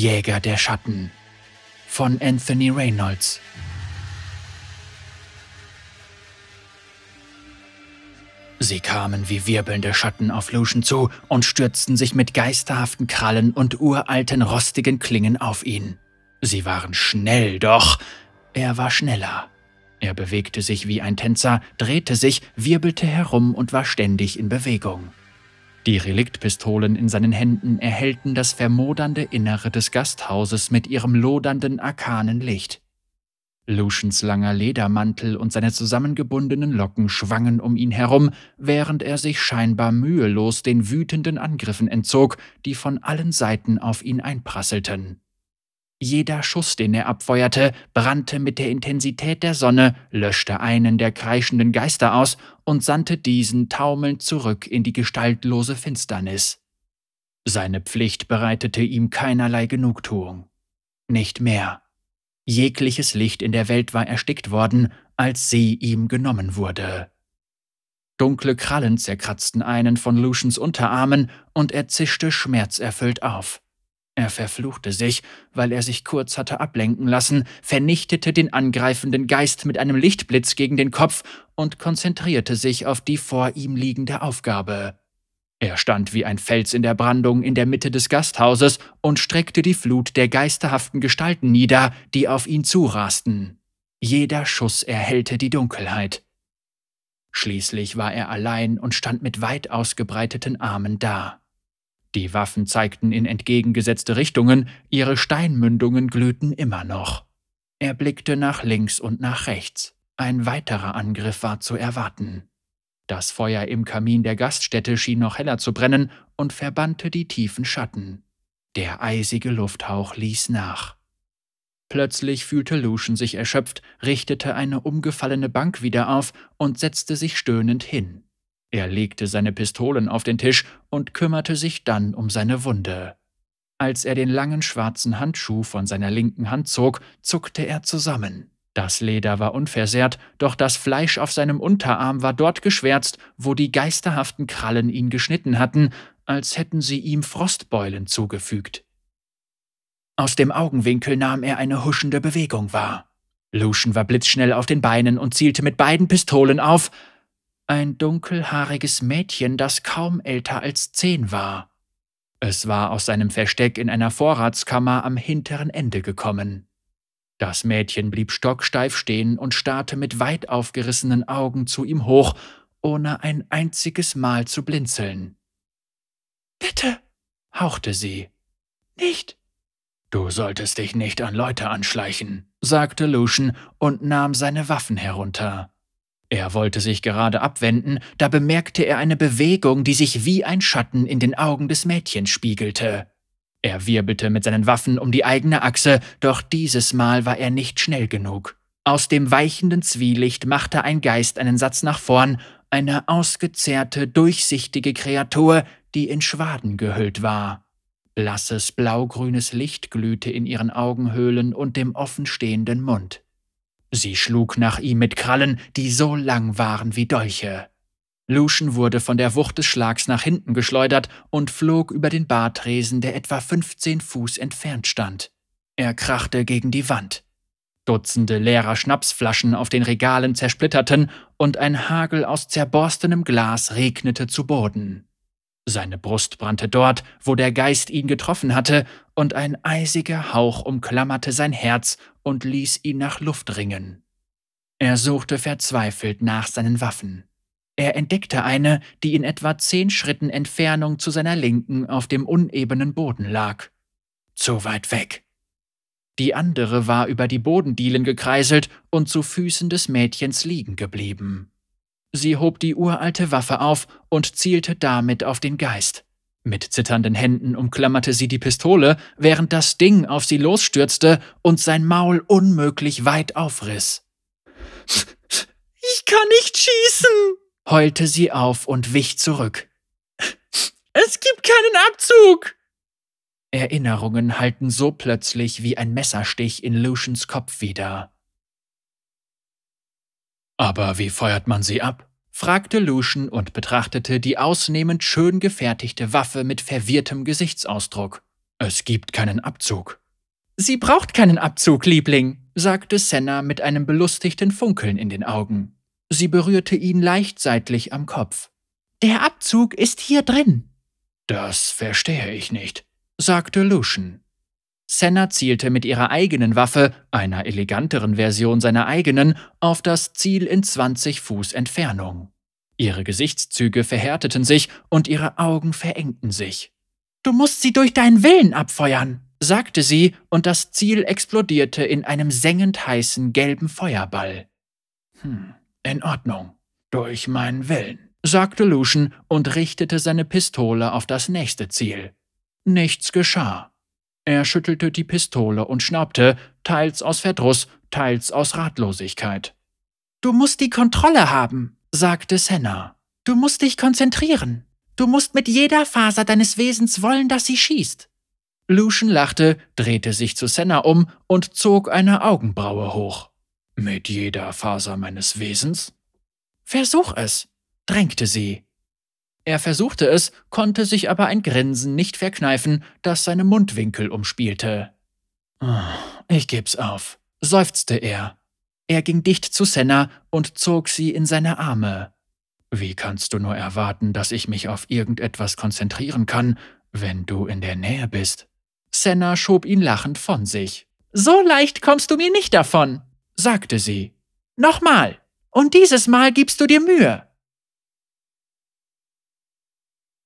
Jäger der Schatten von Anthony Reynolds. Sie kamen wie wirbelnde Schatten auf Lucian zu und stürzten sich mit geisterhaften Krallen und uralten rostigen Klingen auf ihn. Sie waren schnell, doch er war schneller. Er bewegte sich wie ein Tänzer, drehte sich, wirbelte herum und war ständig in Bewegung. Die Reliktpistolen in seinen Händen erhellten das vermodernde Innere des Gasthauses mit ihrem lodernden arkanen Licht. Lucians langer Ledermantel und seine zusammengebundenen Locken schwangen um ihn herum, während er sich scheinbar mühelos den wütenden Angriffen entzog, die von allen Seiten auf ihn einprasselten. Jeder Schuss, den er abfeuerte, brannte mit der Intensität der Sonne, löschte einen der kreischenden Geister aus und sandte diesen taumelnd zurück in die gestaltlose Finsternis. Seine Pflicht bereitete ihm keinerlei Genugtuung. Nicht mehr. Jegliches Licht in der Welt war erstickt worden, als sie ihm genommen wurde. Dunkle Krallen zerkratzten einen von Lucians Unterarmen und er zischte schmerzerfüllt auf. Er verfluchte sich, weil er sich kurz hatte ablenken lassen, vernichtete den angreifenden Geist mit einem Lichtblitz gegen den Kopf und konzentrierte sich auf die vor ihm liegende Aufgabe. Er stand wie ein Fels in der Brandung in der Mitte des Gasthauses und streckte die Flut der geisterhaften Gestalten nieder, die auf ihn zurasten. Jeder Schuss erhellte die Dunkelheit. Schließlich war er allein und stand mit weit ausgebreiteten Armen da. Die Waffen zeigten in entgegengesetzte Richtungen, ihre Steinmündungen glühten immer noch. Er blickte nach links und nach rechts. Ein weiterer Angriff war zu erwarten. Das Feuer im Kamin der Gaststätte schien noch heller zu brennen und verbannte die tiefen Schatten. Der eisige Lufthauch ließ nach. Plötzlich fühlte Lucian sich erschöpft, richtete eine umgefallene Bank wieder auf und setzte sich stöhnend hin. Er legte seine Pistolen auf den Tisch und kümmerte sich dann um seine Wunde. Als er den langen schwarzen Handschuh von seiner linken Hand zog, zuckte er zusammen. Das Leder war unversehrt, doch das Fleisch auf seinem Unterarm war dort geschwärzt, wo die geisterhaften Krallen ihn geschnitten hatten, als hätten sie ihm Frostbeulen zugefügt. Aus dem Augenwinkel nahm er eine huschende Bewegung wahr. Lucian war blitzschnell auf den Beinen und zielte mit beiden Pistolen auf, ein dunkelhaariges Mädchen, das kaum älter als zehn war. Es war aus seinem Versteck in einer Vorratskammer am hinteren Ende gekommen. Das Mädchen blieb stocksteif stehen und starrte mit weit aufgerissenen Augen zu ihm hoch, ohne ein einziges Mal zu blinzeln. Bitte, hauchte sie. Nicht. Du solltest dich nicht an Leute anschleichen, sagte Lucian und nahm seine Waffen herunter. Er wollte sich gerade abwenden, da bemerkte er eine Bewegung, die sich wie ein Schatten in den Augen des Mädchens spiegelte. Er wirbelte mit seinen Waffen um die eigene Achse, doch dieses Mal war er nicht schnell genug. Aus dem weichenden Zwielicht machte ein Geist einen Satz nach vorn, eine ausgezehrte, durchsichtige Kreatur, die in Schwaden gehüllt war. Blasses blaugrünes Licht glühte in ihren Augenhöhlen und dem offenstehenden Mund. Sie schlug nach ihm mit Krallen, die so lang waren wie Dolche. Lucian wurde von der Wucht des Schlags nach hinten geschleudert und flog über den Bartresen, der etwa 15 Fuß entfernt stand. Er krachte gegen die Wand. Dutzende leerer Schnapsflaschen auf den Regalen zersplitterten und ein Hagel aus zerborstenem Glas regnete zu Boden. Seine Brust brannte dort, wo der Geist ihn getroffen hatte, und ein eisiger Hauch umklammerte sein Herz und ließ ihn nach Luft ringen. Er suchte verzweifelt nach seinen Waffen. Er entdeckte eine, die in etwa zehn Schritten Entfernung zu seiner Linken auf dem unebenen Boden lag. Zu weit weg. Die andere war über die Bodendielen gekreiselt und zu Füßen des Mädchens liegen geblieben. Sie hob die uralte Waffe auf und zielte damit auf den Geist. Mit zitternden Händen umklammerte sie die Pistole, während das Ding auf sie losstürzte und sein Maul unmöglich weit aufriss. Ich kann nicht schießen, heulte sie auf und wich zurück. Es gibt keinen Abzug. Erinnerungen halten so plötzlich wie ein Messerstich in Lucians Kopf wieder. Aber wie feuert man sie ab? fragte Lucian und betrachtete die ausnehmend schön gefertigte Waffe mit verwirrtem Gesichtsausdruck. Es gibt keinen Abzug. Sie braucht keinen Abzug, Liebling, sagte Senna mit einem belustigten Funkeln in den Augen. Sie berührte ihn leicht seitlich am Kopf. Der Abzug ist hier drin. Das verstehe ich nicht, sagte Lucian. Senna zielte mit ihrer eigenen Waffe, einer eleganteren Version seiner eigenen, auf das Ziel in 20 Fuß Entfernung. Ihre Gesichtszüge verhärteten sich und ihre Augen verengten sich. Du musst sie durch deinen Willen abfeuern, sagte sie, und das Ziel explodierte in einem sengend heißen gelben Feuerball. Hm, in Ordnung. Durch meinen Willen, sagte Lucian und richtete seine Pistole auf das nächste Ziel. Nichts geschah. Er schüttelte die Pistole und schnaubte, teils aus Verdruss, teils aus Ratlosigkeit. Du musst die Kontrolle haben, sagte Senna. Du musst dich konzentrieren. Du musst mit jeder Faser deines Wesens wollen, dass sie schießt. Lucian lachte, drehte sich zu Senna um und zog eine Augenbraue hoch. Mit jeder Faser meines Wesens? Versuch es, drängte sie. Er versuchte es, konnte sich aber ein Grinsen nicht verkneifen, das seine Mundwinkel umspielte. Ah, ich geb's auf, seufzte er. Er ging dicht zu Senna und zog sie in seine Arme. Wie kannst du nur erwarten, dass ich mich auf irgendetwas konzentrieren kann, wenn du in der Nähe bist? Senna schob ihn lachend von sich. So leicht kommst du mir nicht davon, sagte sie. Nochmal. Und dieses Mal gibst du dir Mühe.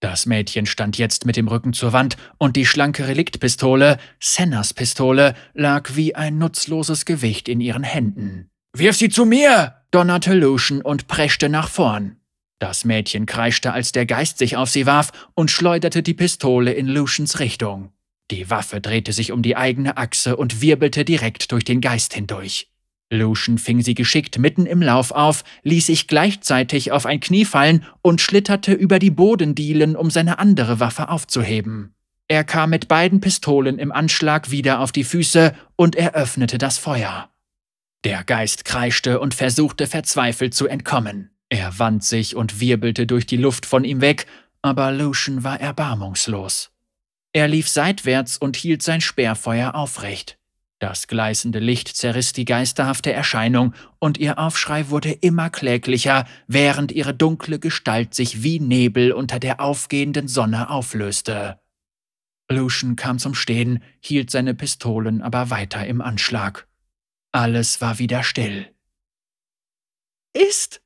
Das Mädchen stand jetzt mit dem Rücken zur Wand und die schlanke Reliktpistole, Sennas Pistole, lag wie ein nutzloses Gewicht in ihren Händen. Wirf sie zu mir! donnerte Lucian und preschte nach vorn. Das Mädchen kreischte, als der Geist sich auf sie warf und schleuderte die Pistole in Lucians Richtung. Die Waffe drehte sich um die eigene Achse und wirbelte direkt durch den Geist hindurch. Lucian fing sie geschickt mitten im Lauf auf, ließ sich gleichzeitig auf ein Knie fallen und schlitterte über die Bodendielen, um seine andere Waffe aufzuheben. Er kam mit beiden Pistolen im Anschlag wieder auf die Füße und eröffnete das Feuer. Der Geist kreischte und versuchte verzweifelt zu entkommen. Er wand sich und wirbelte durch die Luft von ihm weg, aber Lucian war erbarmungslos. Er lief seitwärts und hielt sein Sperrfeuer aufrecht. Das gleißende Licht zerriss die geisterhafte Erscheinung, und ihr Aufschrei wurde immer kläglicher, während ihre dunkle Gestalt sich wie Nebel unter der aufgehenden Sonne auflöste. Lucian kam zum Stehen, hielt seine Pistolen aber weiter im Anschlag. Alles war wieder still. Ist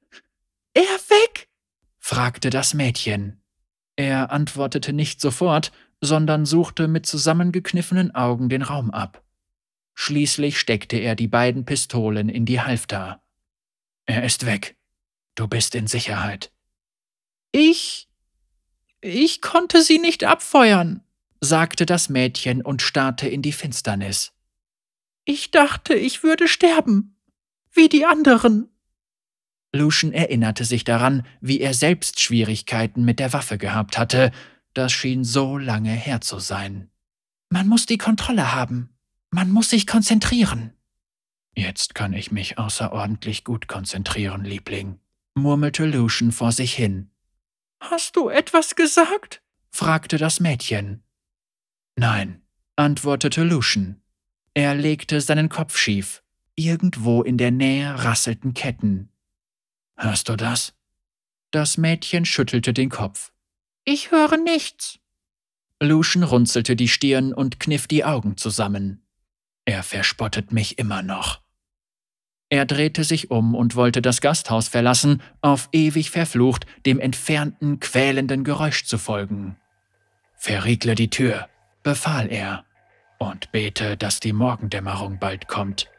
er weg? fragte das Mädchen. Er antwortete nicht sofort, sondern suchte mit zusammengekniffenen Augen den Raum ab. Schließlich steckte er die beiden Pistolen in die Halfter. Er ist weg. Du bist in Sicherheit. Ich. Ich konnte sie nicht abfeuern, sagte das Mädchen und starrte in die Finsternis. Ich dachte, ich würde sterben. Wie die anderen. Lucian erinnerte sich daran, wie er selbst Schwierigkeiten mit der Waffe gehabt hatte, das schien so lange her zu sein. Man muss die Kontrolle haben. Man muss sich konzentrieren. Jetzt kann ich mich außerordentlich gut konzentrieren, Liebling, murmelte Lucian vor sich hin. Hast du etwas gesagt? fragte das Mädchen. Nein, antwortete Lucian. Er legte seinen Kopf schief. Irgendwo in der Nähe rasselten Ketten. Hörst du das? Das Mädchen schüttelte den Kopf. Ich höre nichts. Lucian runzelte die Stirn und kniff die Augen zusammen. Er verspottet mich immer noch. Er drehte sich um und wollte das Gasthaus verlassen, auf ewig verflucht, dem entfernten, quälenden Geräusch zu folgen. Verriegle die Tür, befahl er, und bete, dass die Morgendämmerung bald kommt.